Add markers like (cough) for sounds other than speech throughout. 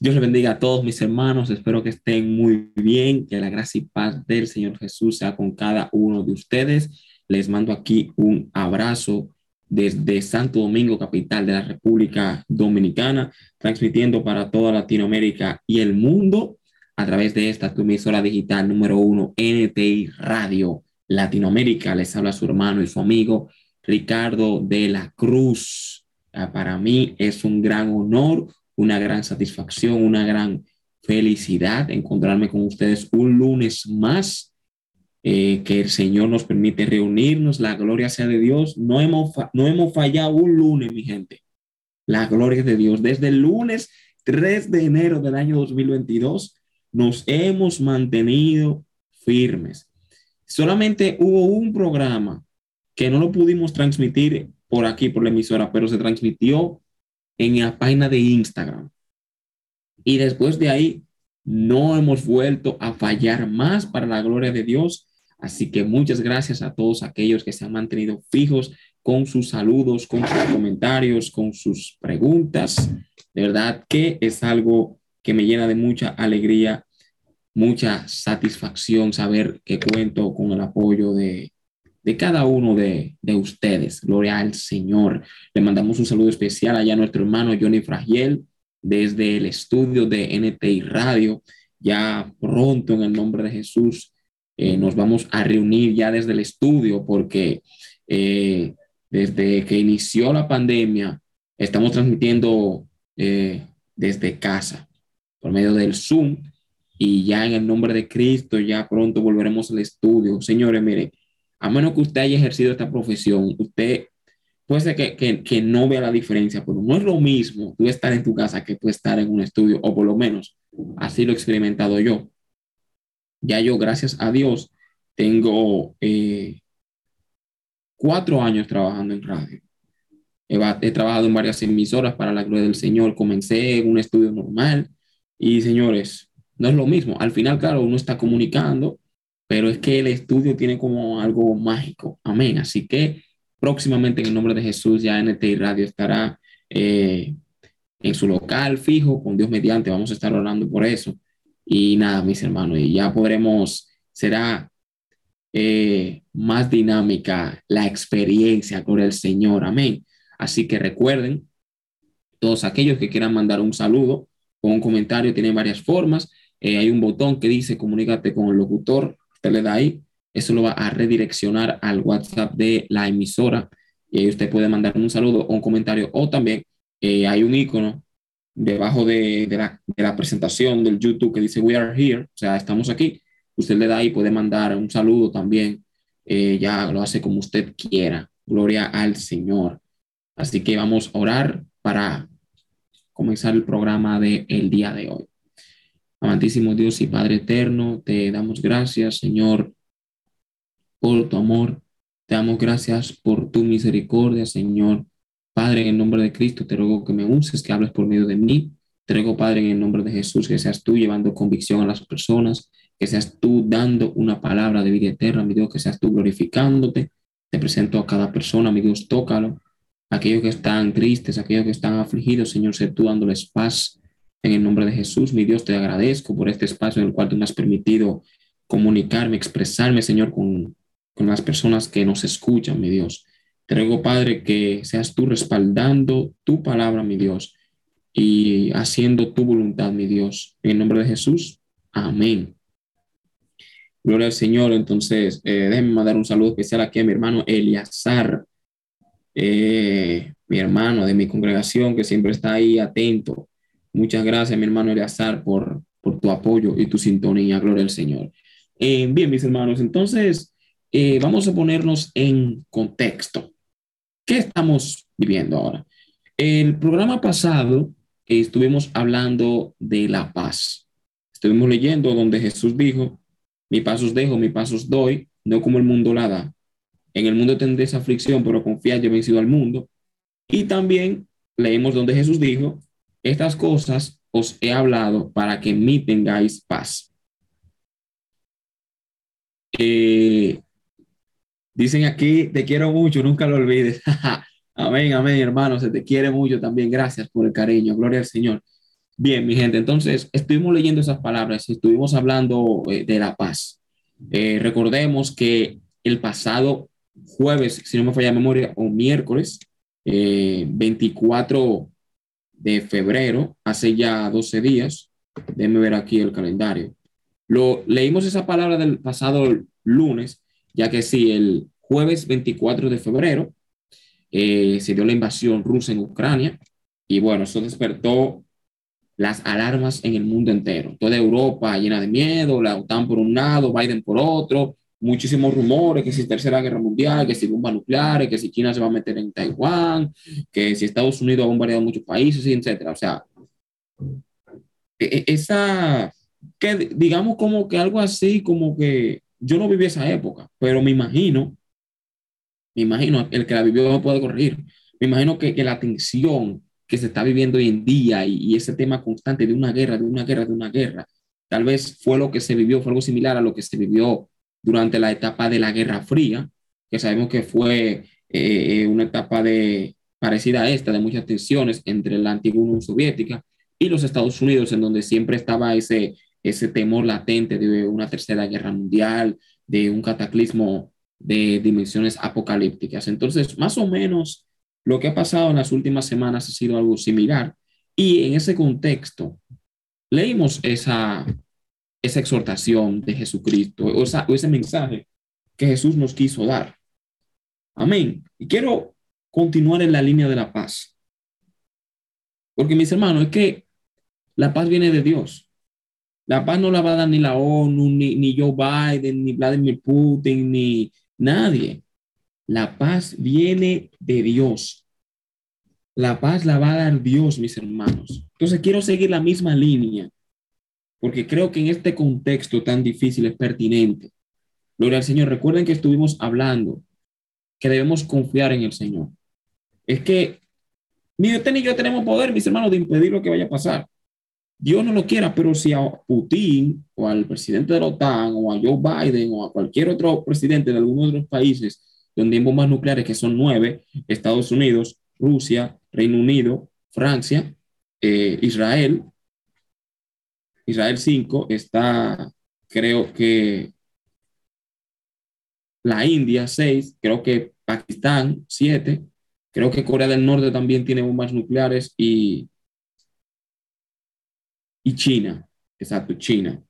Dios le bendiga a todos mis hermanos. Espero que estén muy bien, que la gracia y paz del Señor Jesús sea con cada uno de ustedes. Les mando aquí un abrazo desde Santo Domingo, capital de la República Dominicana, transmitiendo para toda Latinoamérica y el mundo a través de esta tu emisora digital número uno, NTI Radio Latinoamérica. Les habla su hermano y su amigo Ricardo de la Cruz. Ah, para mí es un gran honor una gran satisfacción, una gran felicidad encontrarme con ustedes un lunes más. Eh, que el Señor nos permite reunirnos, la gloria sea de Dios. No hemos, no hemos fallado un lunes, mi gente. La gloria de Dios. Desde el lunes 3 de enero del año 2022 nos hemos mantenido firmes. Solamente hubo un programa que no lo pudimos transmitir por aquí, por la emisora, pero se transmitió en la página de Instagram. Y después de ahí, no hemos vuelto a fallar más para la gloria de Dios. Así que muchas gracias a todos aquellos que se han mantenido fijos con sus saludos, con sus comentarios, con sus preguntas. De verdad que es algo que me llena de mucha alegría, mucha satisfacción saber que cuento con el apoyo de, de cada uno de, ustedes. Gloria al Señor. Le mandamos un saludo especial allá a nuestro hermano Johnny Fragiel desde el estudio de NTI Radio. Ya pronto, en el nombre de Jesús, eh, nos vamos a reunir ya desde el estudio porque eh, desde que inició la pandemia estamos transmitiendo eh, desde casa por medio del Zoom y ya en el nombre de Cristo ya pronto volveremos al estudio. Señores, miren, a menos que usted haya ejercido esta profesión, usted puede ser que, no vea la diferencia, pero no es lo mismo tú estar en tu casa que tú estar en un estudio, o por lo menos así lo he experimentado yo. Ya yo, gracias a Dios, tengo eh, cuatro años trabajando en radio. He, he, trabajado en varias emisoras para la gloria del Señor. Comencé en un estudio normal y señores, no es lo mismo. Al final, claro, uno está comunicando pero es que el estudio tiene como algo mágico. Amén. Así que próximamente en el nombre de Jesús ya NTI Radio estará eh, en su local fijo, con Dios mediante, vamos a estar orando por eso. Y nada, mis hermanos, y ya podremos, será eh, más dinámica la experiencia, con el Señor, amén. Así que recuerden, todos aquellos que quieran mandar un saludo o un comentario, tienen varias formas. Eh, hay un botón que dice comunícate con el locutor Usted le da ahí, eso lo va a redireccionar al WhatsApp de la emisora y ahí usted puede mandar un saludo o un comentario o también eh, hay un icono debajo de, la, presentación del YouTube que dice We are here, o sea, estamos aquí. Usted le da ahí, puede mandar un saludo también. Eh, ya lo hace como usted quiera. Gloria al Señor. Así que vamos a orar para comenzar el programa del el día de hoy. Amantísimo Dios y Padre eterno, te damos gracias, Señor, por tu amor. Te damos gracias por tu misericordia, Señor. Padre, en el nombre de Cristo, te ruego que me uses, que hables por medio de mí. Te ruego, Padre, en el nombre de Jesús, que seas tú llevando convicción a las personas, que seas tú dando una palabra de vida eterna, mi Dios, que seas tú glorificándote. Te presento a cada persona, mi Dios, tócalo. Aquellos que están tristes, aquellos que están afligidos, Señor, sé tú dándoles paz, en el nombre de Jesús, mi Dios, te agradezco por este espacio en el cual tú me has permitido comunicarme, expresarme, Señor, con, con las personas que nos escuchan, mi Dios. Te ruego, Padre, que seas tú respaldando tu palabra, mi Dios, y haciendo tu voluntad, mi Dios. En el nombre de Jesús, amén. Gloria al Señor. Entonces, eh, déjenme mandar un saludo especial aquí a mi hermano Eliazar, eh, mi hermano de mi congregación, que siempre está ahí atento Muchas gracias, mi hermano Eleazar, por, por tu apoyo y tu sintonía. Gloria al Señor. Eh, bien, mis hermanos, entonces eh, vamos a ponernos en contexto. ¿Qué estamos viviendo ahora? El programa pasado estuvimos hablando de la paz. Estuvimos leyendo donde Jesús dijo, mi pasos dejo, mi pasos doy, no como el mundo la da. En el mundo tendréis aflicción, pero confiad, yo he vencido al mundo. Y también leemos donde Jesús dijo, estas cosas os he hablado para que en mí tengáis paz. Eh, dicen aquí, te quiero mucho, nunca lo olvides. (laughs) amén, amén, hermano, se te quiere mucho también. Gracias por el cariño, gloria al Señor. Bien, mi gente, entonces estuvimos leyendo esas palabras, estuvimos hablando eh, de la paz. Eh, recordemos que el pasado jueves, si no me falla la memoria, o miércoles, 24 eh, de febrero, hace ya 12 días, déjenme ver aquí el calendario. Lo, leímos esa palabra del pasado lunes, ya que sí, el jueves 24 de febrero se dio la invasión rusa en Ucrania y bueno, eso despertó las alarmas en el mundo entero. Toda Europa llena de miedo, la OTAN por un lado, Biden por otro, muchísimos rumores que si tercera guerra mundial, que si bombas nucleares, que si China se va a meter en Taiwán, que si Estados Unidos ha bombardeado muchos países, etcétera. O sea, e, e, esa, que digamos como que algo así, como que yo no viví esa época, pero me imagino, me imagino, el que la vivió no puede corregir, me imagino que, que la tensión que se está viviendo hoy en día y, ese tema constante de una guerra, de una guerra, de una guerra. Tal vez fue lo que se vivió, fue algo similar a lo que se vivió durante la etapa de la Guerra Fría, que sabemos que fue eh, una etapa de, parecida a esta, de muchas tensiones entre la antigua Unión Soviética y los Estados Unidos, en donde siempre estaba ese, ese temor latente de una tercera guerra mundial, de un cataclismo de dimensiones apocalípticas. Entonces, más o menos lo que ha pasado en las últimas semanas ha sido algo similar y en ese contexto leímos esa, esa exhortación de Jesucristo o, o ese mensaje que Jesús nos quiso dar. Amén. Y quiero continuar en la línea de la paz. Porque mis hermanos, es que la paz viene de Dios. La paz no la va a dar ni la ONU, ni, ni Joe Biden, ni Vladimir Putin, ni nadie. La paz viene de Dios. La paz la va a dar Dios, mis hermanos. Entonces quiero seguir la misma línea, porque creo que en este contexto tan difícil es pertinente. Gloria al Señor. Recuerden que estuvimos hablando que debemos confiar en el Señor. Es que ni usted ni yo tenemos poder, mis hermanos, de impedir lo que vaya a pasar. Dios no lo quiera, pero si a Putin o al presidente de la OTAN o a Joe Biden o a cualquier otro presidente de alguno de los países donde hay bombas nucleares, que son nueve, Estados Unidos, Rusia, Reino Unido, Francia, eh, Israel, Israel 5, está, creo que la India 6, creo que Pakistán 7, creo que Corea del Norte también tiene bombas nucleares y, y China, exacto, China.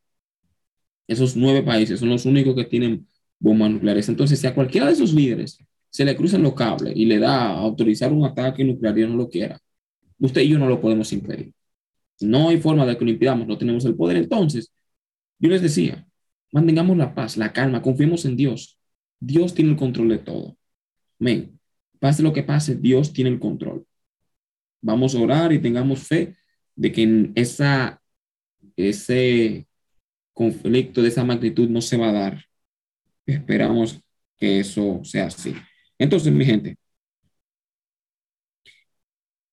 Esos nueve países son los únicos que tienen bombas nucleares. Entonces, si a cualquiera de esos líderes se le cruzan los cables y le da autorizar un ataque nuclear y no lo quiera, usted y yo no lo podemos impedir. No hay forma de que lo impidamos, no tenemos el poder. Entonces, yo les decía, mantengamos la paz, la calma, confiemos en Dios. Dios tiene el control de todo. Amén. Pase lo que pase, Dios tiene el control. Vamos a orar y tengamos fe de que en esa, ese conflicto de esa magnitud no se va a dar Esperamos que eso sea así. Entonces, mi gente,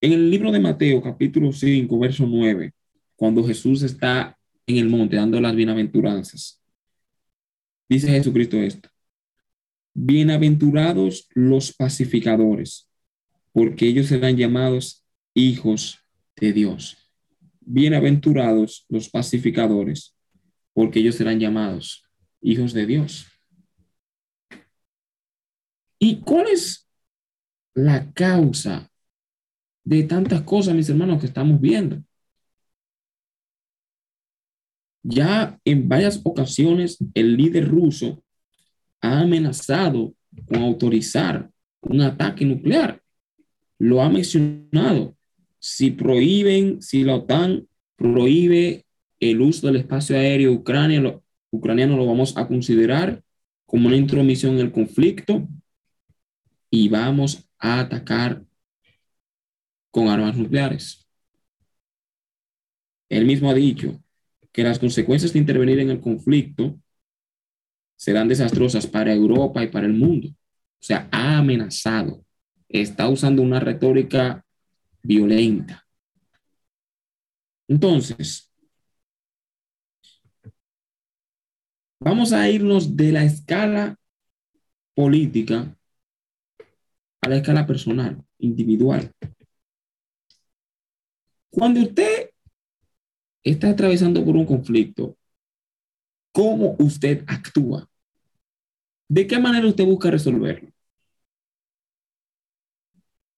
en el libro de Mateo, capítulo 5, verso 9, cuando Jesús está en el monte dando las bienaventuranzas, dice Jesucristo esto. Bienaventurados los pacificadores, porque ellos serán llamados hijos de Dios. Bienaventurados los pacificadores, porque ellos serán llamados hijos de Dios. ¿Y cuál es la causa de tantas cosas, mis hermanos, que estamos viendo? Ya en varias ocasiones el líder ruso ha amenazado con autorizar un ataque nuclear. Lo ha mencionado. Si prohíben, si la OTAN prohíbe el uso del espacio aéreo ucraniano, ucraniano lo vamos a considerar como una intromisión en el conflicto y vamos a atacar con armas nucleares. Él mismo ha dicho que las consecuencias de intervenir en el conflicto serán desastrosas para Europa y para el mundo. O sea, ha amenazado, está usando una retórica violenta. Entonces, vamos a irnos de la escala política a la escala personal, individual. Cuando usted está atravesando por un conflicto, ¿cómo usted actúa? ¿De qué manera usted busca resolverlo?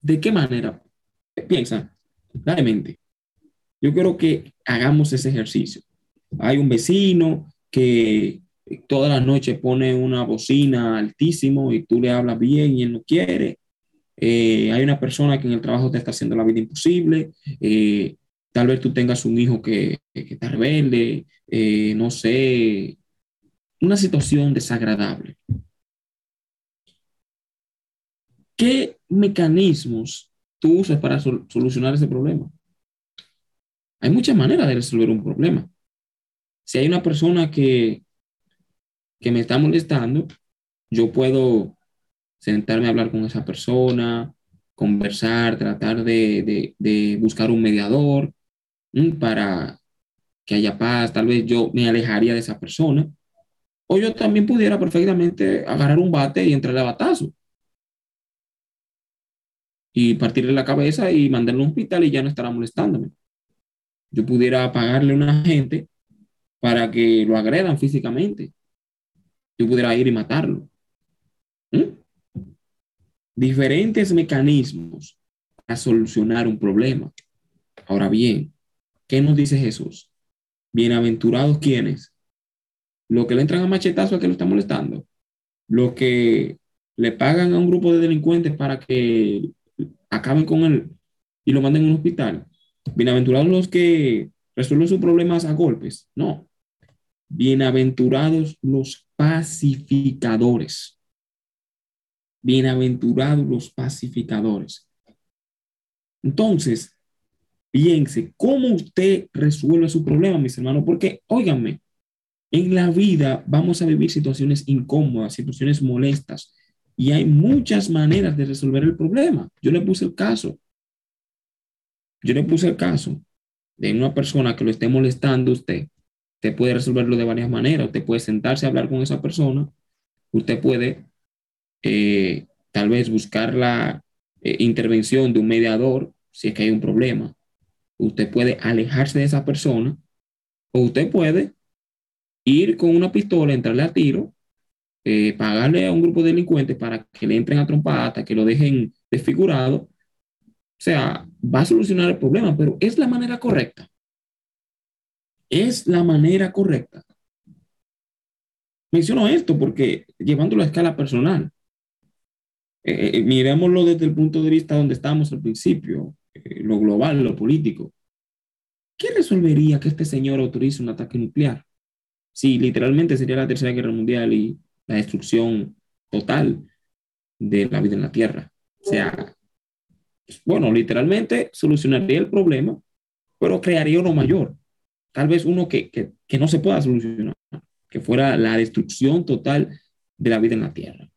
¿De qué manera? Piensa, claramente. Yo quiero que hagamos ese ejercicio. Hay un vecino que toda la noche pone una bocina altísimo y tú le hablas bien y él no quiere. Eh, hay una persona que en el trabajo te está haciendo la vida imposible. Eh, tal vez tú tengas un hijo que, que está rebelde, eh, no sé, una situación desagradable. ¿Qué mecanismos tú usas para solucionar ese problema? Hay muchas maneras de resolver un problema. Si hay una persona que, que me está molestando, yo puedo sentarme a hablar con esa persona, conversar, tratar de, de, buscar un mediador para que haya paz. Tal vez yo me alejaría de esa persona. O yo también pudiera perfectamente agarrar un bate y entrarle a batazo. Y partirle la cabeza y mandarlo a un hospital y ya no estará molestándome. Yo pudiera pagarle a una gente para que lo agredan físicamente. Yo pudiera ir y matarlo. ¿Mm? Diferentes mecanismos para solucionar un problema. Ahora bien, ¿qué nos dice Jesús? Bienaventurados quienes, los que le entran a machetazo a que lo está molestando, los que le pagan a un grupo de delincuentes para que acaben con él y lo manden a un hospital. Bienaventurados los que resuelven sus problemas a golpes. No. Bienaventurados los pacificadores. Bienaventurados los pacificadores. Entonces, piense cómo usted resuelve su problema, mis hermanos, porque, óiganme, en la vida vamos a vivir situaciones incómodas, situaciones molestas, y hay muchas maneras de resolver el problema. Yo le puse el caso. Yo le puse el caso de una persona que lo esté molestando usted. Usted puede resolverlo de varias maneras. Usted puede sentarse a hablar con esa persona. Usted puede eh, tal vez buscar la eh, intervención de un mediador si es que hay un problema. Usted puede alejarse de esa persona o usted puede ir con una pistola, entrarle a tiro eh, pagarle a un grupo de delincuentes para que le entren a trompata, que lo dejen desfigurado, o sea, va a solucionar el problema, pero es la manera correcta. Es la manera correcta. Menciono esto porque llevándolo a escala personal, eh, eh, miremoslo desde el punto de vista donde estábamos al principio, lo global, lo político. ¿Qué resolvería que este señor autorice un ataque nuclear? Si literalmente sería la Tercera Guerra Mundial y la destrucción total de la vida en la Tierra. O sea, bueno, literalmente solucionaría el problema, pero crearía uno mayor. Tal vez uno que, que, que no se pueda solucionar, que fuera la destrucción total de la vida en la Tierra.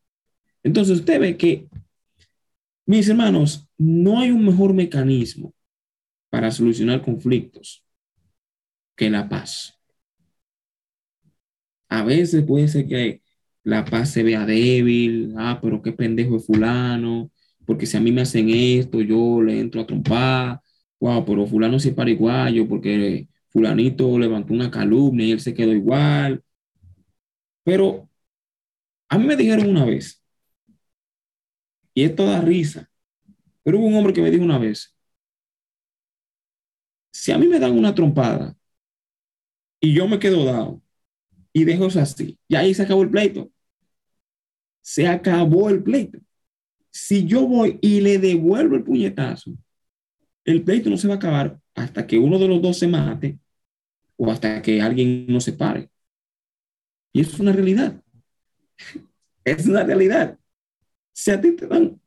Entonces usted ve que, mis hermanos, no hay un mejor mecanismo para solucionar conflictos que la paz. A veces puede ser que la paz se vea débil, ah, pero qué pendejo es fulano, porque si a mí me hacen esto, yo le entro a trompar, wow, pero fulano sí es pariguayo, porque fulanito levantó una calumnia y él se quedó igual. Pero a mí me dijeron una vez, y esto da risa, pero hubo un hombre que me dijo una vez, si a mí me dan una trompada y yo me quedo dado, y dejo eso así. Y ahí se acabó el pleito. Se acabó el pleito. Si yo voy y le devuelvo el puñetazo, el pleito no se va a acabar hasta que uno de los dos se mate o hasta que alguien no se pare. Y es una realidad. (laughs) Es una realidad. Si a ti te dan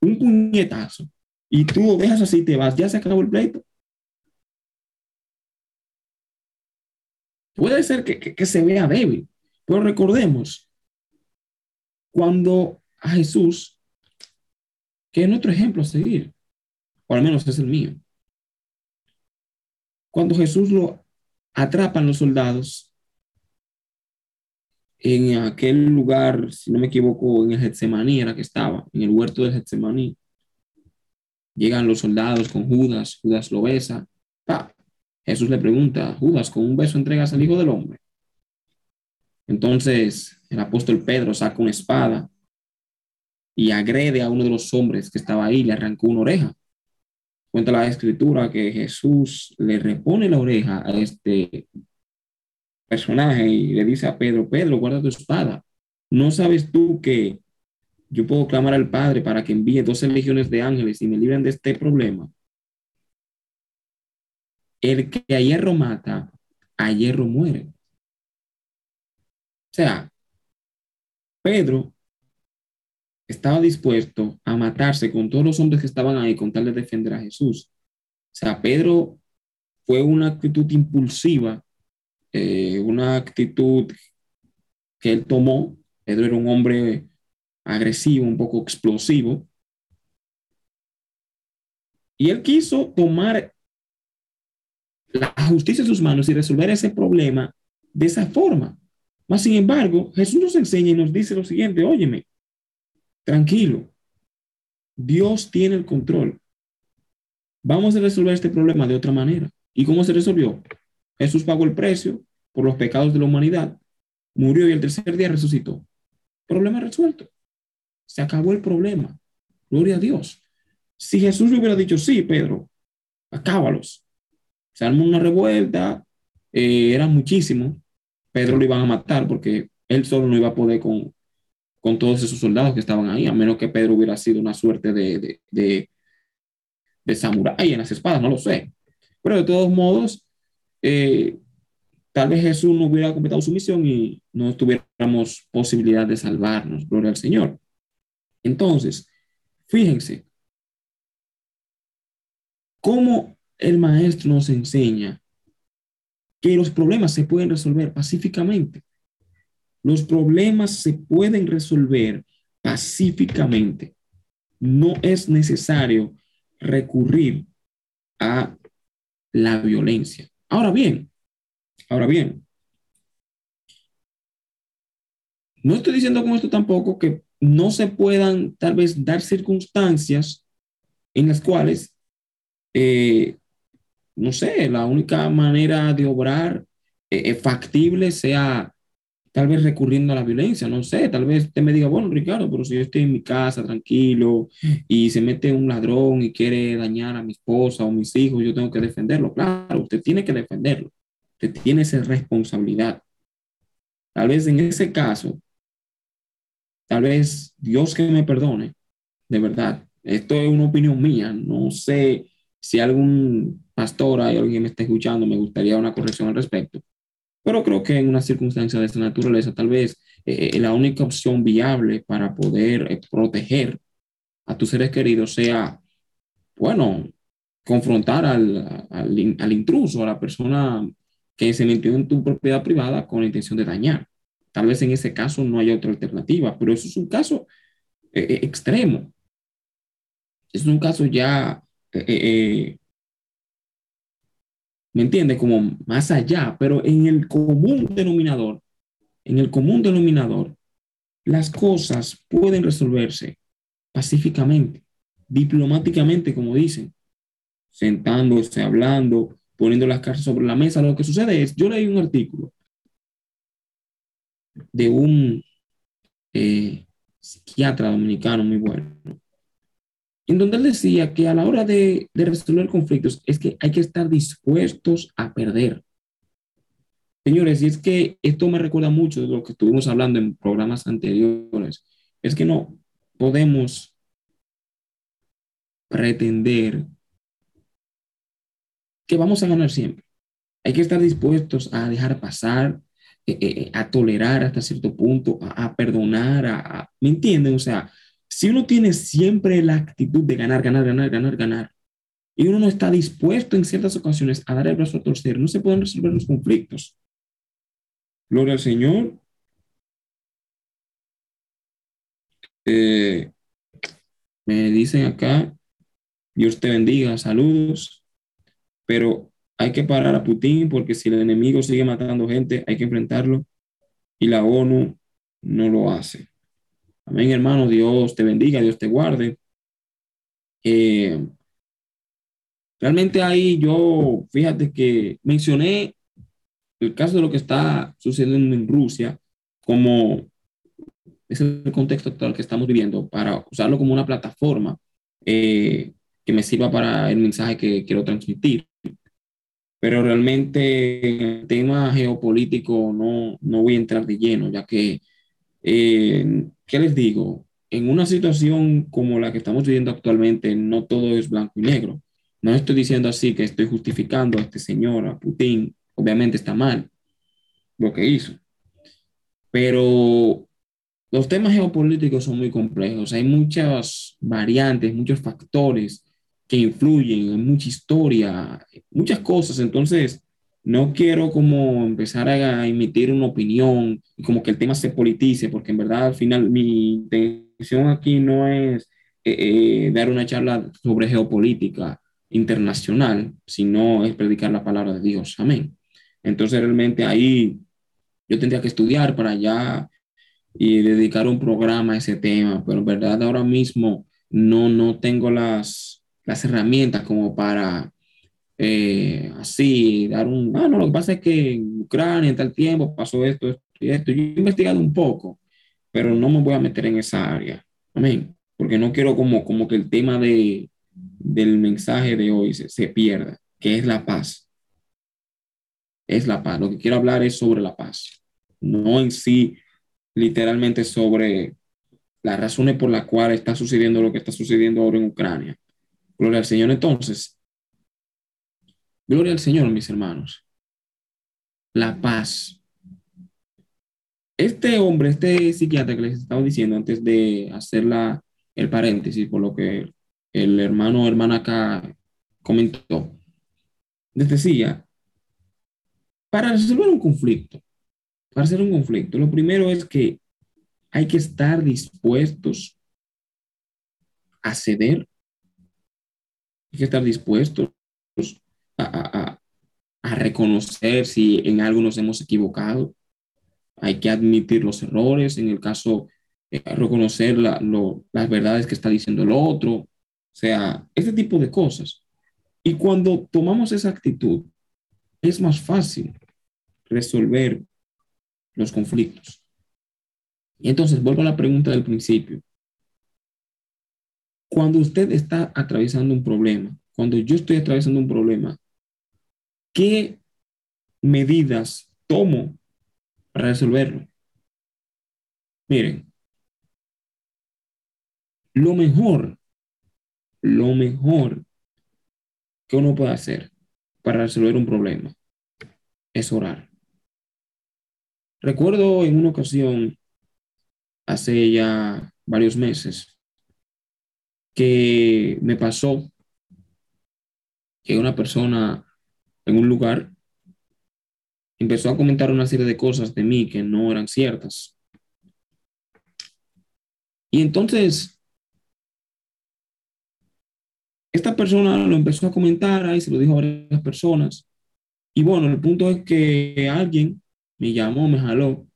un puñetazo y tú lo dejas así, te vas, ya se acabó el pleito. Puede ser que, se vea débil, pero recordemos, cuando a Jesús, que es nuestro ejemplo a seguir, o al menos es el mío, cuando Jesús lo atrapan los soldados en aquel lugar, si no me equivoco, en el Getsemaní era que estaba, en el huerto del Getsemaní. Llegan los soldados con Judas, Judas lo besa, Jesús le pregunta, Judas, ¿con un beso entregas al Hijo del Hombre? Entonces el apóstol Pedro saca una espada y agrede a uno de los hombres que estaba ahí, le arrancó una oreja. Cuenta la escritura que Jesús le repone la oreja a este personaje y le dice a Pedro, Pedro, guarda tu espada. ¿No sabes tú que yo puedo clamar al Padre para que envíe 12 legiones de ángeles y me libren de este problema? El que a hierro mata, a hierro muere. O sea, Pedro estaba dispuesto a matarse con todos los hombres que estaban ahí con tal de defender a Jesús. O sea, Pedro fue una actitud impulsiva, eh, una actitud que él tomó. Pedro era un hombre agresivo, un poco explosivo. Y él quiso tomar la justicia en sus manos y resolver ese problema de esa forma. Más sin embargo, Jesús nos enseña y nos dice lo siguiente, óyeme, tranquilo, Dios tiene el control. Vamos a resolver este problema de otra manera. ¿Y cómo se resolvió? Jesús pagó el precio por los pecados de la humanidad, murió y el tercer día resucitó. Problema resuelto. Se acabó el problema. Gloria a Dios. Si Jesús le hubiera dicho, sí, Pedro, acábalos. Se armó una revuelta, eh, eran muchísimos. Pedro lo iban a matar porque él solo no iba a poder con, con todos esos soldados que estaban ahí, a menos que Pedro hubiera sido una suerte de, de, de, de samurái en las espadas, no lo sé. Pero de todos modos, eh, tal vez Jesús no hubiera completado su misión y no tuviéramos posibilidad de salvarnos, gloria al Señor. Entonces, fíjense cómo el maestro nos enseña que los problemas se pueden resolver pacíficamente. Los problemas se pueden resolver pacíficamente. No es necesario recurrir a la violencia. Ahora bien, ahora bien, no estoy diciendo con esto tampoco que no se puedan tal vez dar circunstancias en las cuales, eh, no sé, la única manera de obrar eh, factible sea tal vez recurriendo a la violencia, no sé, tal vez usted me diga, bueno, Ricardo, pero si yo estoy en mi casa tranquilo y se mete un ladrón y quiere dañar a mi esposa o mis hijos, yo tengo que defenderlo. Claro, usted tiene que defenderlo, usted tiene esa responsabilidad. Tal vez en ese caso, tal vez Dios que me perdone, de verdad, esto es una opinión mía, no sé si algún pastor, hay alguien me está escuchando, me gustaría una corrección al respecto pero creo que en una circunstancia de esta naturaleza, tal vez eh, eh, la única opción viable para poder eh, proteger a tus seres queridos sea, bueno, confrontar al, al, al, intruso, a la persona que se metió en tu propiedad privada con la intención de dañar. Tal vez en ese caso no haya otra alternativa, pero eso es un caso extremo. Es un caso ya ¿me entiende? Como más allá, pero en el común denominador, en el común denominador, las cosas pueden resolverse pacíficamente, diplomáticamente, como dicen, sentándose, hablando, poniendo las cartas sobre la mesa. Lo que sucede es, yo leí un artículo de un eh, psiquiatra dominicano muy bueno, en donde él decía que a la hora de, resolver conflictos es que hay que estar dispuestos a perder. Señores, y es que esto me recuerda mucho de lo que estuvimos hablando en programas anteriores, es que no podemos pretender que vamos a ganar siempre. Hay que estar dispuestos a dejar pasar, eh, eh, a tolerar hasta cierto punto, a, perdonar, a, ¿me entienden? O sea, si uno tiene siempre la actitud de ganar, ganar, ganar, ganar, ganar, y uno no está dispuesto en ciertas ocasiones a dar el brazo a torcer, no se pueden resolver los conflictos. Gloria al Señor. Eh, me dicen acá, Dios te bendiga, saludos, pero hay que parar a Putin porque si el enemigo sigue matando gente, hay que enfrentarlo y la ONU no lo hace. Amén, hermano. Dios te bendiga, Dios te guarde. Eh, realmente ahí yo, fíjate que mencioné el caso de lo que está sucediendo en Rusia como es el contexto actual que estamos viviendo para usarlo como una plataforma eh, que me sirva para el mensaje que quiero transmitir. Pero realmente en el tema geopolítico no, no voy a entrar de lleno, ya que, eh, ¿qué les digo? En una situación como la que estamos viviendo actualmente, no todo es blanco y negro. No estoy diciendo así que estoy justificando a este señor, a Putin. Obviamente está mal lo que hizo. Pero los temas geopolíticos son muy complejos. Hay muchas variantes, muchos factores que influyen, en mucha historia, muchas cosas. Entonces, no quiero como empezar a emitir una opinión y como que el tema se politice, porque en verdad al final mi intención aquí no es eh, eh, dar una charla sobre geopolítica internacional, sino es predicar la palabra de Dios. Amén. Entonces realmente ahí yo tendría que estudiar para ya y dedicar un programa a ese tema, pero en verdad ahora mismo no, no tengo las, las herramientas como para eh, así dar un, ah, no, lo que pasa es que en Ucrania en tal tiempo pasó esto, esto y esto. Yo he investigado un poco, pero no me voy a meter en esa área. Amén. Porque no quiero como, como que el tema de, del mensaje de hoy se, se pierda, que es la paz. Es la paz. Lo que quiero hablar es sobre la paz. No en sí, literalmente sobre las razones por las cuales está sucediendo lo que está sucediendo ahora en Ucrania Gloria al Señor entonces. Gloria al Señor, mis hermanos. La paz. Este hombre, este psiquiatra que les estaba diciendo antes de hacer la, el paréntesis, por lo que el hermano o hermana acá comentó, les decía, para resolver un conflicto, para hacer un conflicto, lo primero es que hay que estar dispuestos a ceder hay que estar dispuestos a, reconocer si en algo nos hemos equivocado. Hay que admitir los errores, en el caso, eh, reconocer las verdades que está diciendo el otro, o sea, ese tipo de cosas. Y cuando tomamos esa actitud, es más fácil resolver los conflictos. Y entonces vuelvo a la pregunta del principio. Cuando usted está atravesando un problema, cuando yo estoy atravesando un problema, ¿qué medidas tomo para resolverlo? Miren, lo mejor, lo mejor que uno puede hacer para resolver un problema es orar. Recuerdo en una ocasión, hace ya varios meses, que me pasó que una persona en un lugar empezó a comentar una serie de cosas de mí que no eran ciertas. Y entonces, esta persona lo empezó a comentar, ahí se lo dijo a varias personas. Y bueno, el punto es que alguien me llamó, me jaló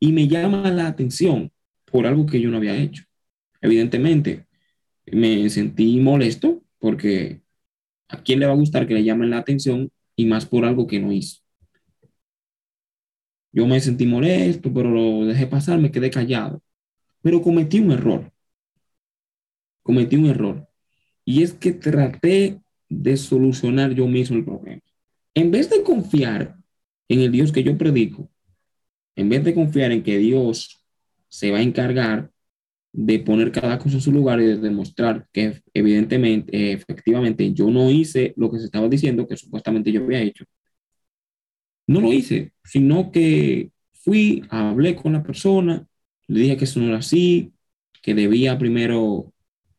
y me llama la atención por algo que yo no había hecho. Evidentemente, me sentí molesto porque a quién le va a gustar que le llamen la atención y más por algo que no hizo. Yo me sentí molesto, pero lo dejé pasar, me quedé callado. Pero cometí un error. Cometí un error. Y es que traté de solucionar yo mismo el problema. En vez de confiar en el Dios que yo predico, en vez de confiar en que Dios se va a encargar de poner cada cosa en su lugar y de demostrar que evidentemente, efectivamente, yo no hice lo que se estaba diciendo que supuestamente yo había hecho. No lo hice, sino que fui, hablé con la persona, le dije que eso no era así, que debía primero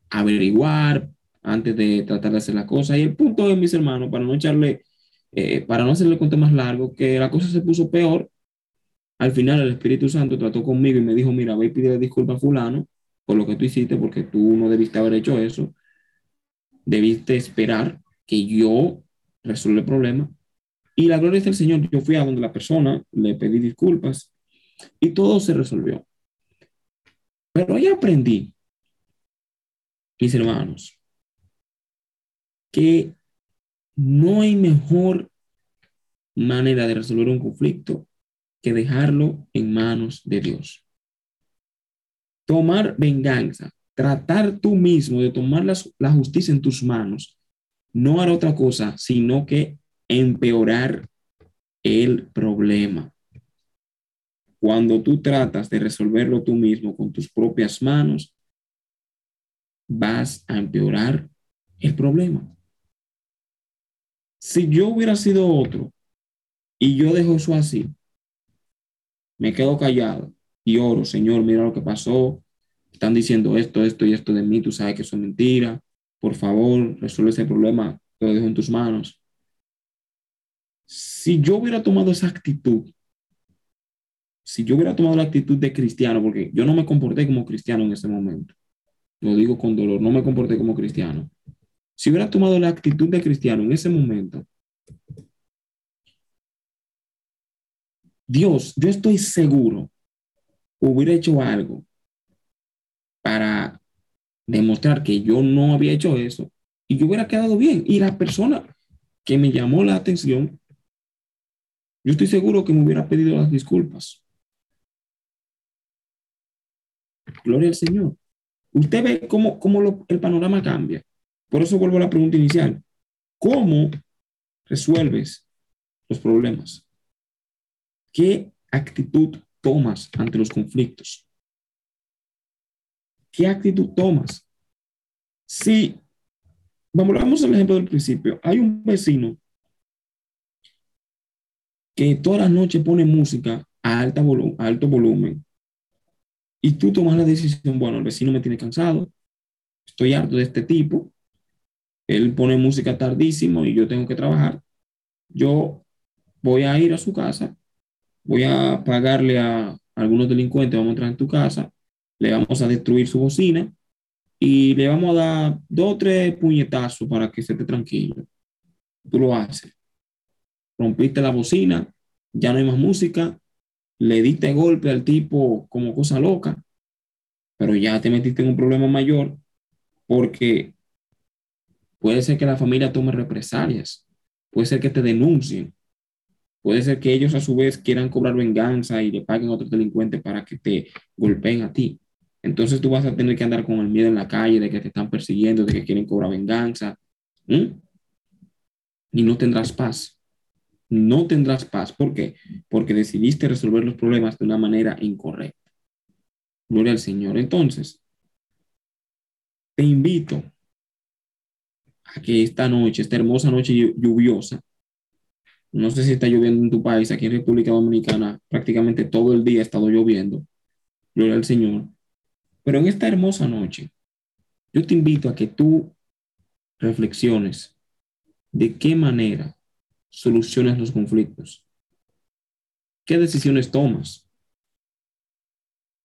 averiguar antes de tratar de hacer la cosa. Y el punto es, mis hermanos, para no echarle, eh, para no hacerle cuento más largo, que la cosa se puso peor. Al final el Espíritu Santo trató conmigo y me dijo, mira, voy a pedirle disculpas a fulano por lo que tú hiciste, porque tú no debiste haber hecho eso. Debiste esperar que yo resuelva el problema. Y la gloria es del Señor. Yo fui a donde la persona, le pedí disculpas y todo se resolvió. Pero ahí aprendí, mis hermanos, que no hay mejor manera de resolver un conflicto que dejarlo en manos de Dios. Tomar venganza, tratar tú mismo de tomar la, justicia en tus manos, no hará otra cosa, sino que empeorar el problema. Cuando tú tratas de resolverlo tú mismo con tus propias manos, vas a empeorar el problema. Si yo hubiera sido otro y yo dejo eso así, me quedo callado y oro, Señor, mira lo que pasó, están diciendo esto, esto y esto de mí, tú sabes que eso es mentira, por favor, resuelve ese problema, te lo dejo en tus manos. Si yo hubiera tomado esa actitud, si yo hubiera tomado la actitud de cristiano, porque yo no me comporté como cristiano en ese momento, lo digo con dolor, no me comporté como cristiano. Si hubiera tomado la actitud de cristiano en ese momento, Dios, yo estoy seguro, hubiera hecho algo para demostrar que yo no había hecho eso y yo hubiera quedado bien. Y la persona que me llamó la atención, yo estoy seguro que me hubiera pedido las disculpas. Gloria al Señor. Usted ve cómo, cómo el panorama cambia. Por eso vuelvo a la pregunta inicial. ¿Cómo resuelves los problemas? ¿Qué actitud tomas ante los conflictos? ¿Qué actitud tomas? Si, vamos, al ejemplo del principio. Hay un vecino que toda la noche pone música a, alta a alto volumen y tú tomas la decisión, bueno, el vecino me tiene cansado, estoy harto de este tipo, él pone música tardísimo y yo tengo que trabajar, yo voy a ir a su casa, voy a pagarle a algunos delincuentes, vamos a entrar en tu casa, le vamos a destruir su bocina y le vamos a dar dos o tres puñetazos para que se esté tranquilo. Tú lo haces. Rompiste la bocina, ya no hay más música, le diste golpe al tipo como cosa loca, pero ya te metiste en un problema mayor porque puede ser que la familia tome represalias, puede ser que te denuncien, puede ser que ellos a su vez quieran cobrar venganza y le paguen a otro delincuente para que te golpeen a ti. Entonces tú vas a tener que andar con el miedo en la calle de que te están persiguiendo, de que quieren cobrar venganza. Y no tendrás paz. No tendrás paz. ¿Por qué? Porque decidiste resolver los problemas de una manera incorrecta. Gloria al Señor. Entonces, te invito a que esta noche, esta hermosa noche lluviosa, no sé si está lloviendo en tu país, aquí en República Dominicana, prácticamente todo el día ha estado lloviendo. Gloria al Señor. Pero en esta hermosa noche, yo te invito a que tú reflexiones de qué manera solucionas los conflictos. ¿Qué decisiones tomas?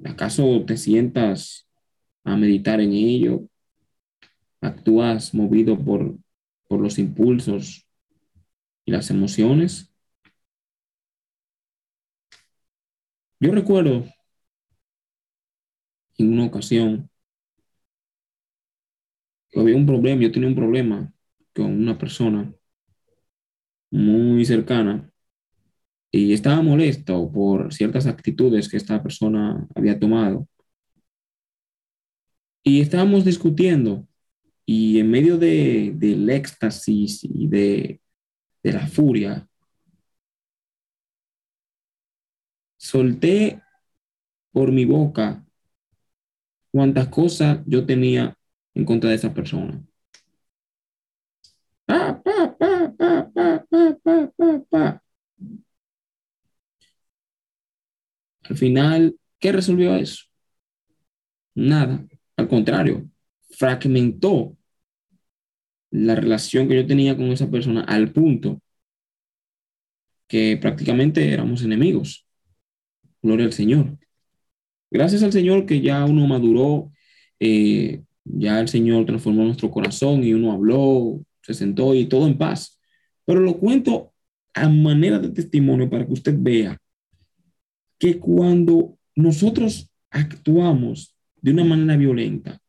¿Acaso te sientas a meditar en ello? ¿Actúas movido por, por los impulsos y las emociones? Yo recuerdo en una ocasión había un problema, yo tenía un problema con una persona muy cercana y estaba molesto por ciertas actitudes que esta persona había tomado. Y estábamos discutiendo y en medio de, del éxtasis y de, de la furia, solté por mi boca cuántas cosas yo tenía en contra de esa persona. Al final, ¿qué resolvió eso? Nada. Al contrario, fragmentó la relación que yo tenía con esa persona al punto que prácticamente éramos enemigos. Gloria al Señor. Gracias al Señor que ya uno maduró, eh, ya el Señor transformó nuestro corazón y uno habló, se sentó y todo en paz. Pero lo cuento a manera de testimonio para que usted vea que cuando nosotros actuamos de una manera violenta,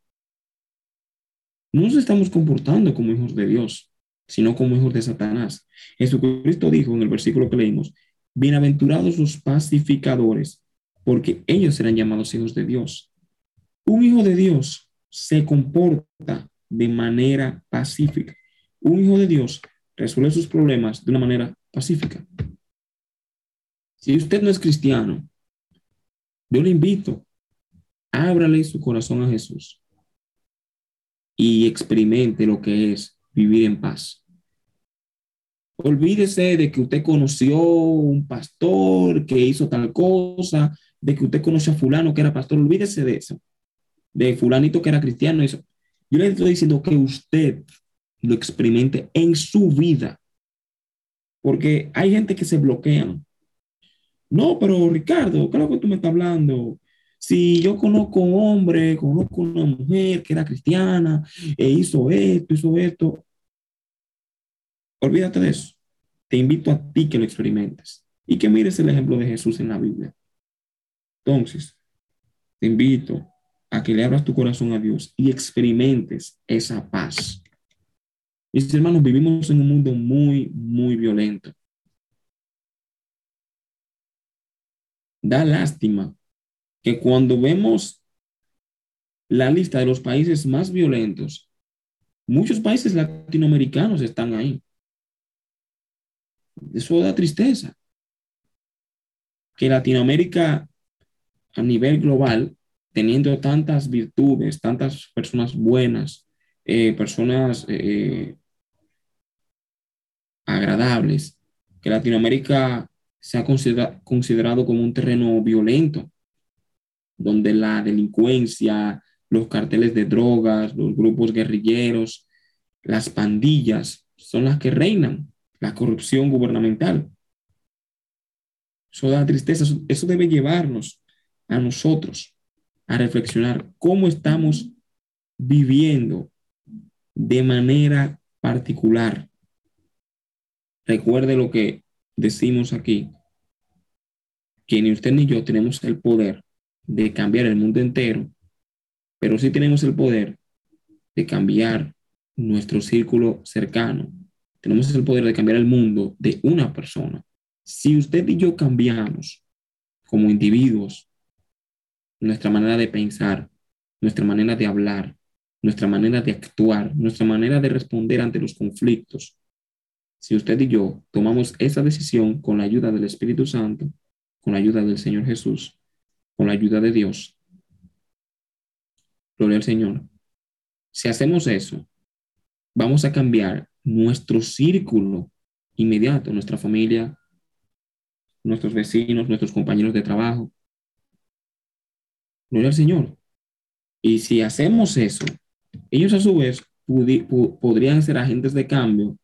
no nos estamos comportando como hijos de Dios. sino como hijos de Satanás. Jesucristo dijo en el versículo que leímos, bienaventurados los pacificadores, porque ellos serán llamados hijos de Dios. Un hijo de Dios se comporta de manera pacífica. Un hijo de Dios resuelve sus problemas de una manera pacífica. Si usted no es cristiano, yo le invito, ábrale su corazón a Jesús y experimente lo que es vivir en paz. Olvídese de que usted conoció un pastor que hizo tal cosa, de que usted conoció a fulano que era pastor, olvídese de eso, de fulanito que era cristiano. Eso. Yo le estoy diciendo que usted lo experimente en su vida, porque hay gente que se bloquean. No, pero Ricardo, ¿qué es lo que tú me estás hablando? Si yo conozco un hombre, conozco una mujer que era cristiana e hizo esto, hizo esto, olvídate de eso. Te invito a ti que lo experimentes y que mires el ejemplo de Jesús en la Biblia. Entonces, te invito a que le abras tu corazón a Dios y experimentes esa paz. Mis hermanos, vivimos en un mundo muy, muy violento. Da lástima que cuando vemos la lista de los países más violentos, muchos países latinoamericanos están ahí. Eso da tristeza. Que Latinoamérica a nivel global, teniendo tantas virtudes, tantas personas buenas, eh, personas eh, agradables, que Latinoamérica se ha considerado como un terreno violento, donde la delincuencia, los carteles de drogas, los grupos guerrilleros, las pandillas son las que reinan, la corrupción gubernamental. Eso da tristeza, eso debe llevarnos a nosotros a reflexionar cómo estamos viviendo de manera particular. Recuerde lo que decimos aquí, que ni usted ni yo tenemos el poder de cambiar el mundo entero, pero sí tenemos el poder de cambiar nuestro círculo cercano. Tenemos el poder de cambiar el mundo de una persona. Si usted y yo cambiamos como individuos, nuestra manera de pensar, nuestra manera de hablar, nuestra manera de actuar, nuestra manera de responder ante los conflictos. Si usted y yo tomamos esa decisión con la ayuda del Espíritu Santo, con la ayuda del Señor Jesús, con la ayuda de Dios, gloria al Señor. Si hacemos eso, vamos a cambiar nuestro círculo inmediato, nuestra familia, nuestros vecinos, nuestros compañeros de trabajo, Gloria al Señor. Y si hacemos eso, ellos a su vez podrían ser agentes de cambio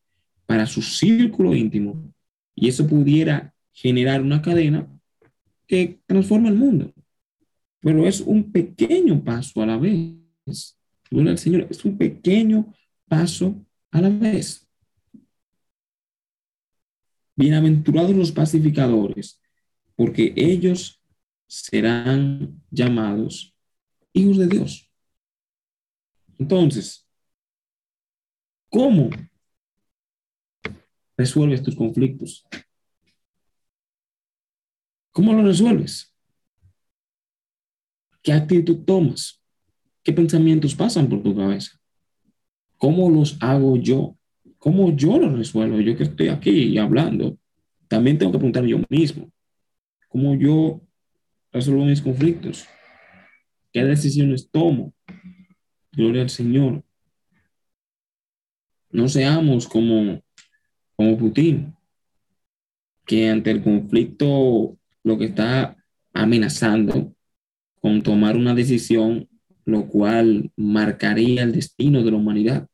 para su círculo íntimo y eso pudiera generar una cadena que transforma el mundo. Pero es un pequeño paso a la vez. Señor. Es un pequeño paso a la vez. Bienaventurados los pacificadores, porque ellos serán llamados hijos de Dios. Entonces, ¿cómo resuelves tus conflictos? ¿Cómo lo resuelves? ¿Qué actitud tomas? ¿Qué pensamientos pasan por tu cabeza? ¿Cómo los hago yo? ¿Cómo yo los resuelvo? Yo que estoy aquí hablando, también tengo que preguntar yo mismo. ¿Cómo yo resuelvo mis conflictos? ¿Qué decisiones tomo? Gloria al Señor. No seamos como, como Putin, que ante el conflicto lo que está amenazando con tomar una decisión, lo cual marcaría el destino de la humanidad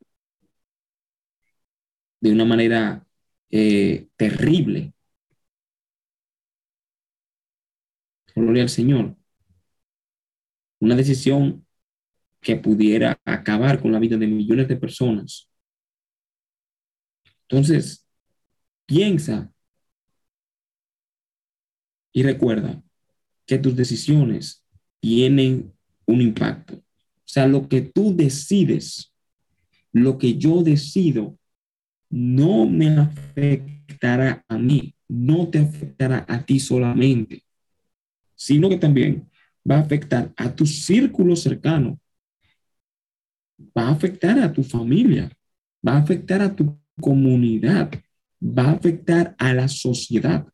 de una manera eh, terrible. Gloria al Señor. Una decisión que pudiera acabar con la vida de millones de personas. Entonces, piensa y recuerda que tus decisiones tienen un impacto. O sea, lo que tú decides, lo que yo decido, no me afectará a mí, no te afectará a ti solamente, sino que también va a afectar a tu círculo cercano, va a afectar a tu familia, va a afectar a tu comunidad, va a afectar a la sociedad.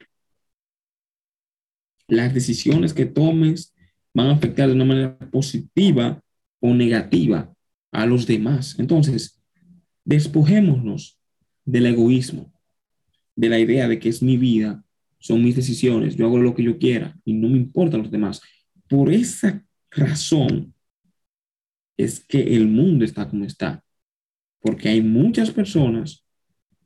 Las decisiones que tomes van a afectar de una manera positiva o negativa a los demás. Entonces, despojémonos del egoísmo, de la idea de que es mi vida, son mis decisiones, yo hago lo que yo quiera y no me importan los demás. Por esa razón es que el mundo está como está, porque hay muchas personas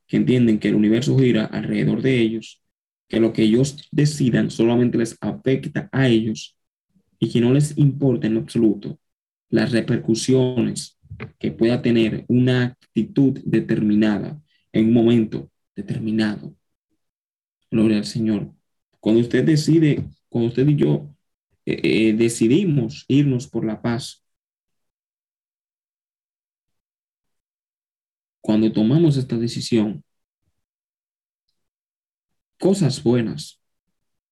que entienden que el universo gira alrededor de ellos, que lo que ellos decidan solamente les afecta a ellos y que no les importa en absoluto las repercusiones que pueda tener una actitud determinada en un momento determinado. Gloria al Señor. Cuando usted decide, cuando usted y yo eh, eh, decidimos irnos por la paz, cuando tomamos esta decisión, cosas buenas,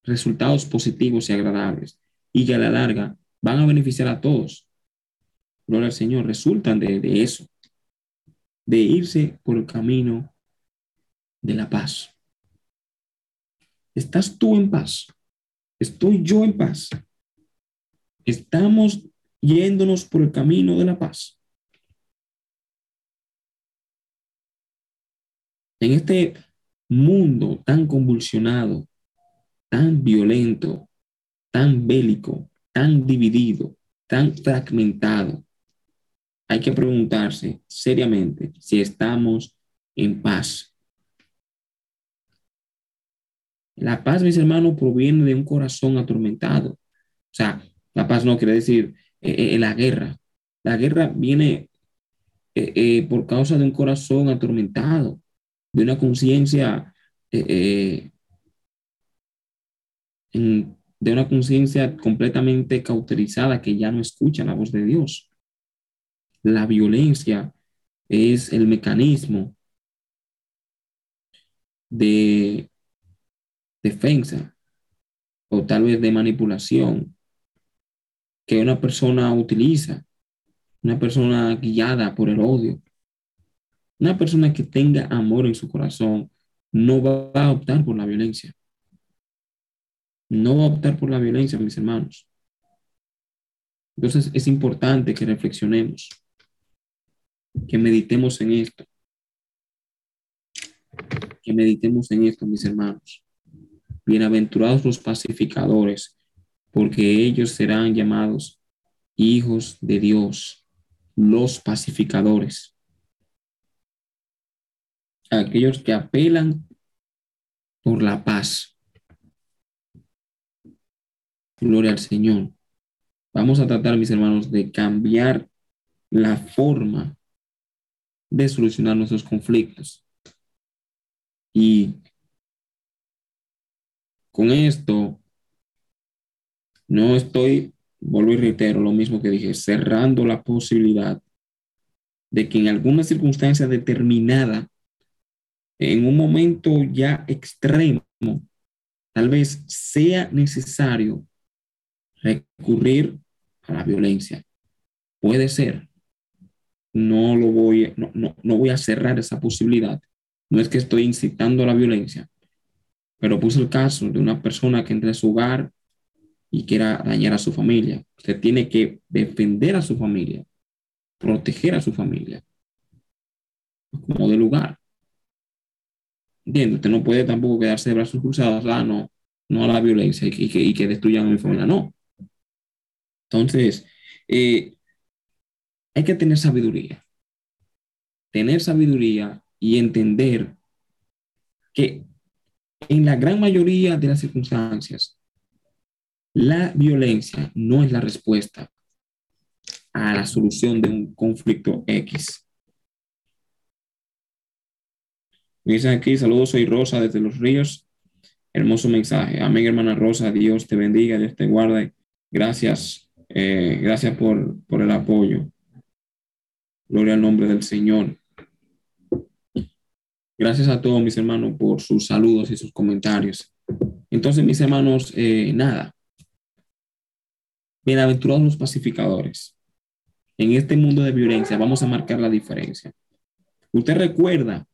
resultados positivos y agradables, y que a la larga van a beneficiar a todos. Gloria al Señor, resultan de, de eso, de irse por el camino de la paz. ¿Estás tú en paz? ¿Estoy yo en paz? ¿Estamos yéndonos por el camino de la paz? En este mundo tan convulsionado, tan violento, tan bélico, tan dividido, tan fragmentado, hay que preguntarse seriamente si estamos en paz la paz, mis hermanos, proviene de un corazón atormentado. O sea, la paz no quiere decir eh, eh, la guerra. La guerra viene eh, por causa de un corazón atormentado, de una conciencia, de una conciencia completamente cauterizada que ya no escucha la voz de Dios. La violencia es el mecanismo de defensa o tal vez de manipulación que una persona utiliza, una persona guiada por el odio, una persona que tenga amor en su corazón, no va a optar por la violencia. No optar por la violencia, mis hermanos. Entonces es importante que reflexionemos, que meditemos en esto, que meditemos en esto, mis hermanos. Bienaventurados los pacificadores, porque ellos serán llamados hijos de Dios, los pacificadores. Aquellos que apelan por la paz. Gloria al Señor. Vamos a tratar, mis hermanos, de cambiar la forma de solucionar nuestros conflictos. Y con esto, no estoy, vuelvo y reitero lo mismo que dije, cerrando la posibilidad de que en alguna circunstancia determinada, en un momento ya extremo, tal vez sea necesario recurrir a la violencia. Puede ser. No lo voy, no, no, no voy a cerrar esa posibilidad. No es que estoy incitando a la violencia, pero puse el caso de una persona que entre a su hogar y quiera dañar a su familia. Usted tiene que defender a su familia, proteger a su familia, como de lugar. ¿Entiende? Usted no puede tampoco quedarse de brazos cruzados, ah, no, no a la violencia y, que, y que, destruyan a mi familia, no. Entonces, eh, hay que tener sabiduría. Tener sabiduría y entender que en la gran mayoría de las circunstancias, la violencia no es la respuesta a la solución de un conflicto X. Me dicen aquí, saludos, soy Rosa desde Los Ríos. Hermoso mensaje. Amén, hermana Rosa. Dios te bendiga, Dios te guarde. Gracias, eh, gracias por, por el apoyo. Gloria al nombre del Señor. Gracias a todos mis hermanos por sus saludos y sus comentarios. Entonces, mis hermanos, eh, nada. Bienaventurados los pacificadores. En este mundo de violencia vamos a marcar la diferencia. Usted recuerda,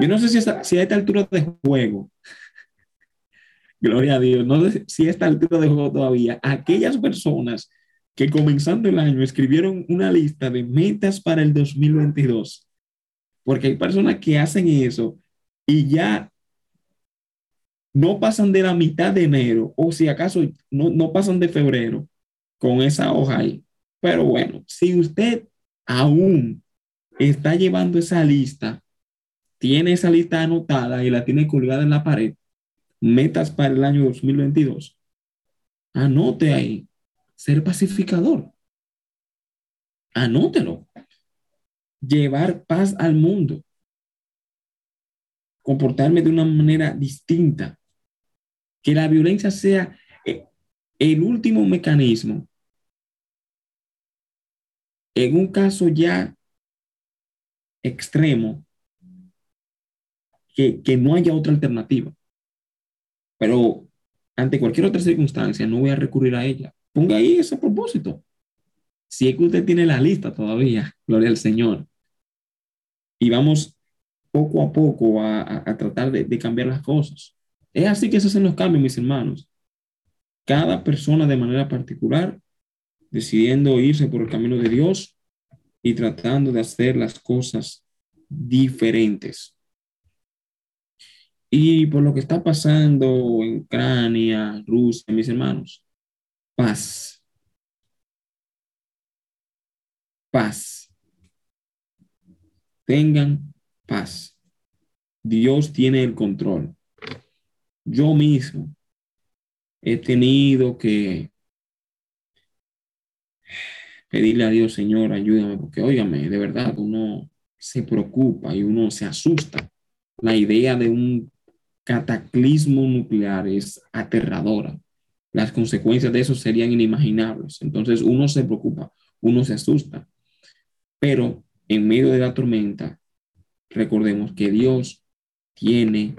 yo no sé si, si a esta altura de juego, gloria a Dios, no sé si a esta altura de juego todavía, aquellas personas que comenzando el año escribieron una lista de metas para el 2022 porque hay personas que hacen eso y ya no pasan de la mitad de enero, o si acaso no, no pasan de febrero con esa hoja ahí. Pero bueno, si usted aún está llevando esa lista, tiene esa lista anotada y la tiene colgada en la pared, metas para el año 2022, anote ahí, ser pacificador. Anótelo llevar paz al mundo, comportarme de una manera distinta, que la violencia sea eh, el último mecanismo. En un caso ya extremo, que, que no haya otra alternativa. Pero ante cualquier otra circunstancia, no voy a recurrir a ella. Ponga ahí ese propósito. Si es que usted tiene la lista todavía, (laughs) gloria al Señor y vamos poco a poco a, tratar de, de, cambiar las cosas. Es así que se hacen los cambios, mis hermanos. Cada persona de manera particular decidiendo irse por el camino de Dios y tratando de hacer las cosas diferentes. Y por lo que está pasando en Ucrania, Rusia, mis hermanos, paz. Paz tengan paz. Dios tiene el control. Yo mismo he tenido que pedirle a Dios, Señor, ayúdame, porque óigame, de verdad uno se preocupa y uno se asusta. La idea de un cataclismo nuclear es aterradora. Las consecuencias de eso serían inimaginables. Entonces uno se preocupa, uno se asusta. Pero en medio de la tormenta, recordemos que Dios tiene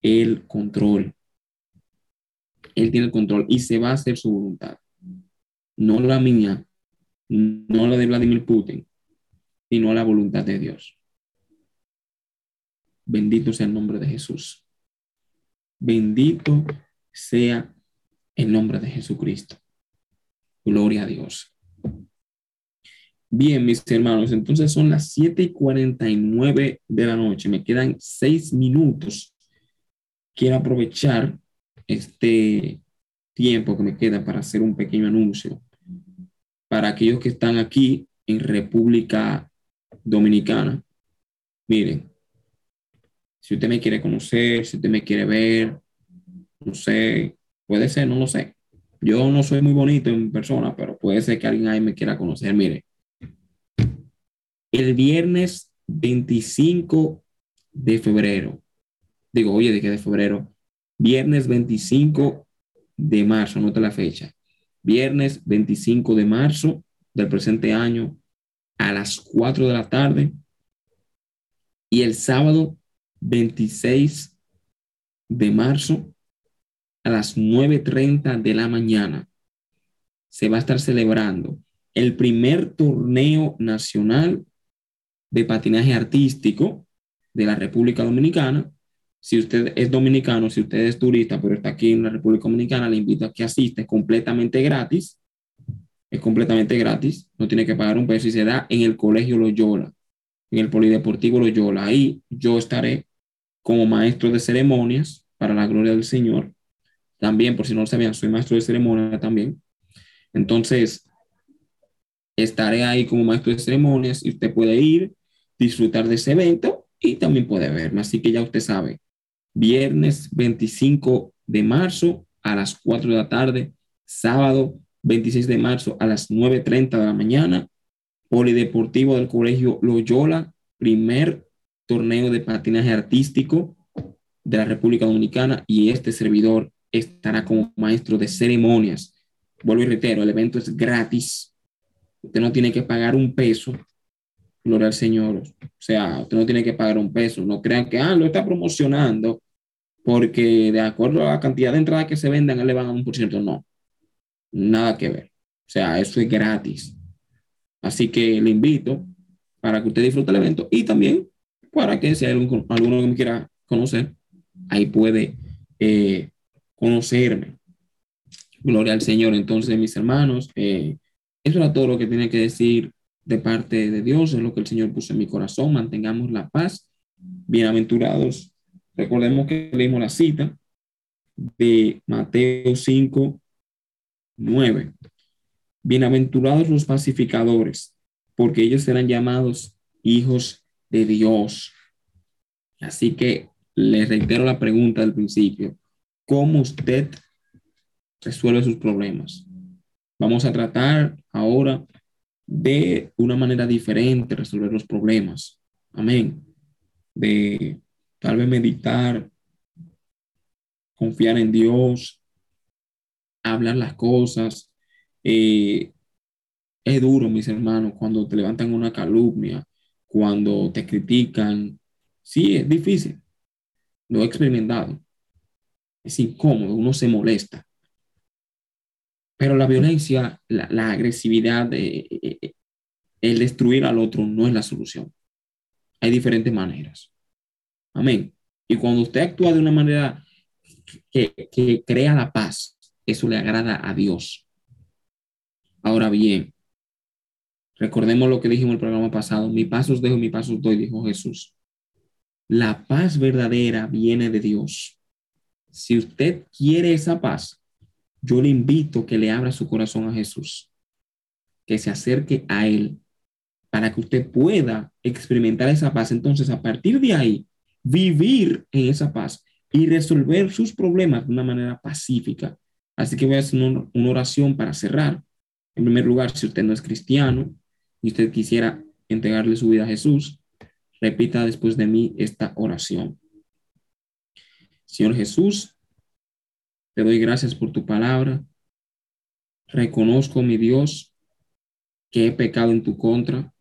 el control. Él tiene el control y se va a hacer su voluntad. No la mía, no la de Vladimir Putin, sino la voluntad de Dios. Bendito sea el nombre de Jesús. Bendito sea el nombre de Jesucristo. Gloria a Dios. Bien, mis hermanos, entonces son las 7 y 49 de la noche. Me quedan seis minutos. Quiero aprovechar este tiempo que me queda para hacer un pequeño anuncio. Para aquellos que están aquí en República Dominicana, miren, si usted me quiere conocer, si usted me quiere ver, no sé, puede ser, no lo sé. Yo no soy muy bonito en persona, pero puede ser que alguien ahí me quiera conocer. Mire, el viernes 25 de febrero. Digo, oye, ¿de qué de febrero? Viernes 25 de marzo, anota la fecha. Viernes 25 de marzo del presente año a las 4 de la tarde. Y el sábado 26 de marzo a las 9.30 de la mañana se va a estar celebrando el primer torneo nacional de patinaje artístico de la República Dominicana. Si usted es dominicano, si usted es turista, pero está aquí en la República Dominicana, le invito a que asiste completamente gratis. Es completamente gratis, no tiene que pagar un peso y se da en el Colegio Loyola, en el Polideportivo Loyola. Ahí yo estaré como maestro de ceremonias para la gloria del Señor. También, por si no lo sabían, soy maestro de ceremonia también. Entonces, estaré ahí como maestro de ceremonias y usted puede ir, disfrutar de ese evento y también puede verme. Así que ya usted sabe, viernes 25 de marzo a las 4 de la tarde, sábado 26 de marzo a las 9.30 de la mañana, Polideportivo del Colegio Loyola, primer torneo de patinaje artístico de la República Dominicana y este servidor estará como maestro de ceremonias. Vuelvo y reitero, el evento es gratis. Usted no tiene que pagar un peso Gloria al Señor. O sea, usted no tiene que pagar un peso. No crean que, ah, lo está promocionando porque de acuerdo a la cantidad de entradas que se vendan, le van a un por ciento. No, nada que ver. O sea, eso es gratis. Así que le invito para que usted disfrute el evento y también para que si hay algún, alguno que me quiera conocer, ahí puede eh, conocerme. Gloria al Señor. Entonces, mis hermanos, eh, eso era todo lo que tiene que decir de parte de Dios, es lo que el Señor puso en mi corazón. Mantengamos la paz. Bienaventurados. Recordemos que leímos la cita de Mateo 5, 9. Bienaventurados los pacificadores, porque ellos serán llamados hijos de Dios. Así que les reitero la pregunta del principio. ¿Cómo usted resuelve sus problemas? Vamos a tratar ahora de una manera diferente resolver los problemas. Amén. De tal vez meditar, confiar en Dios, hablar las cosas. Eh, es duro, mis hermanos, cuando te levantan una calumnia, cuando te critican. Sí, es difícil. Lo he experimentado. Es incómodo, uno se molesta. Pero la violencia, la, agresividad, eh, eh, el destruir al otro no es la solución. Hay diferentes maneras. Amén. Y cuando usted actúa de una manera que, que crea la paz, eso le agrada a Dios. Ahora bien, recordemos lo que dijimos en el programa pasado, mi paso os dejo, mi paso os doy, dijo Jesús. La paz verdadera viene de Dios. Si usted quiere esa paz, yo le invito que le abra su corazón a Jesús, que se acerque a Él para que usted pueda experimentar esa paz. Entonces, a partir de ahí, vivir en esa paz y resolver sus problemas de una manera pacífica. Así que voy a hacer una oración para cerrar. En primer lugar, si usted no es cristiano y usted quisiera entregarle su vida a Jesús, repita después de mí esta oración. Señor Jesús, te doy gracias por tu palabra. Reconozco, mi Dios, que he pecado en tu contra.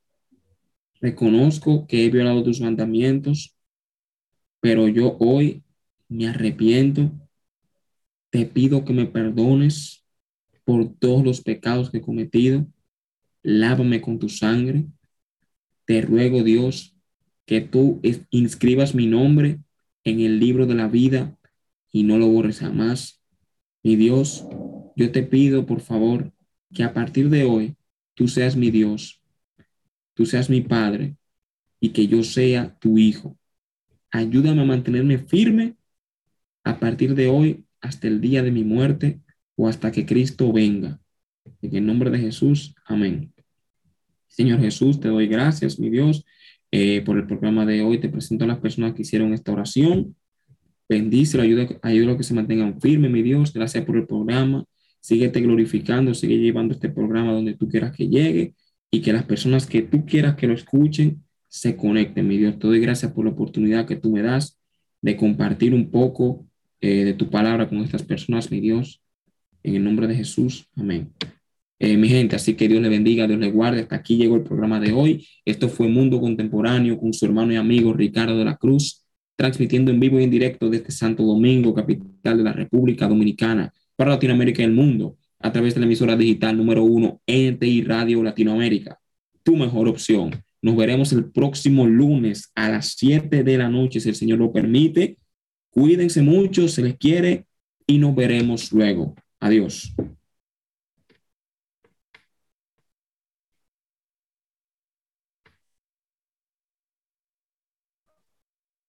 Reconozco que he violado tus mandamientos, pero yo hoy me arrepiento. Te pido que me perdones por todos los pecados que he cometido. Lávame con tu sangre. Te ruego, Dios, que tú inscribas mi nombre en el libro de la vida y no lo borres jamás. Mi Dios, yo te pido, por favor, que a partir de hoy tú seas mi Dios, tú seas mi Padre y que yo sea tu Hijo. Ayúdame a mantenerme firme a partir de hoy hasta el día de mi muerte o hasta que Cristo venga. En el nombre de Jesús, amén. Señor Jesús, te doy gracias, mi Dios, eh, por el programa de hoy. Te presento a las personas que hicieron esta oración. Bendícelo, ayuda, a que se mantengan firmes, mi Dios. Gracias por el programa. Síguete glorificando, sigue llevando este programa donde tú quieras que llegue y que las personas que tú quieras que lo escuchen se conecten, mi Dios. Te doy gracias por la oportunidad que tú me das de compartir un poco eh, de tu palabra con estas personas, mi Dios. En el nombre de Jesús, amén. Eh, mi gente, así que Dios le bendiga, Dios le guarde. Hasta aquí llegó el programa de hoy. Esto fue Mundo Contemporáneo con su hermano y amigo Ricardo de la Cruz transmitiendo en vivo y en directo desde Santo Domingo, capital de la República Dominicana, para Latinoamérica y el mundo, a través de la emisora digital número uno, NTI Radio Latinoamérica. Tu mejor opción. Nos veremos el próximo lunes a las 7 de la noche, si el Señor lo permite. Cuídense mucho, se les quiere y nos veremos luego. Adiós.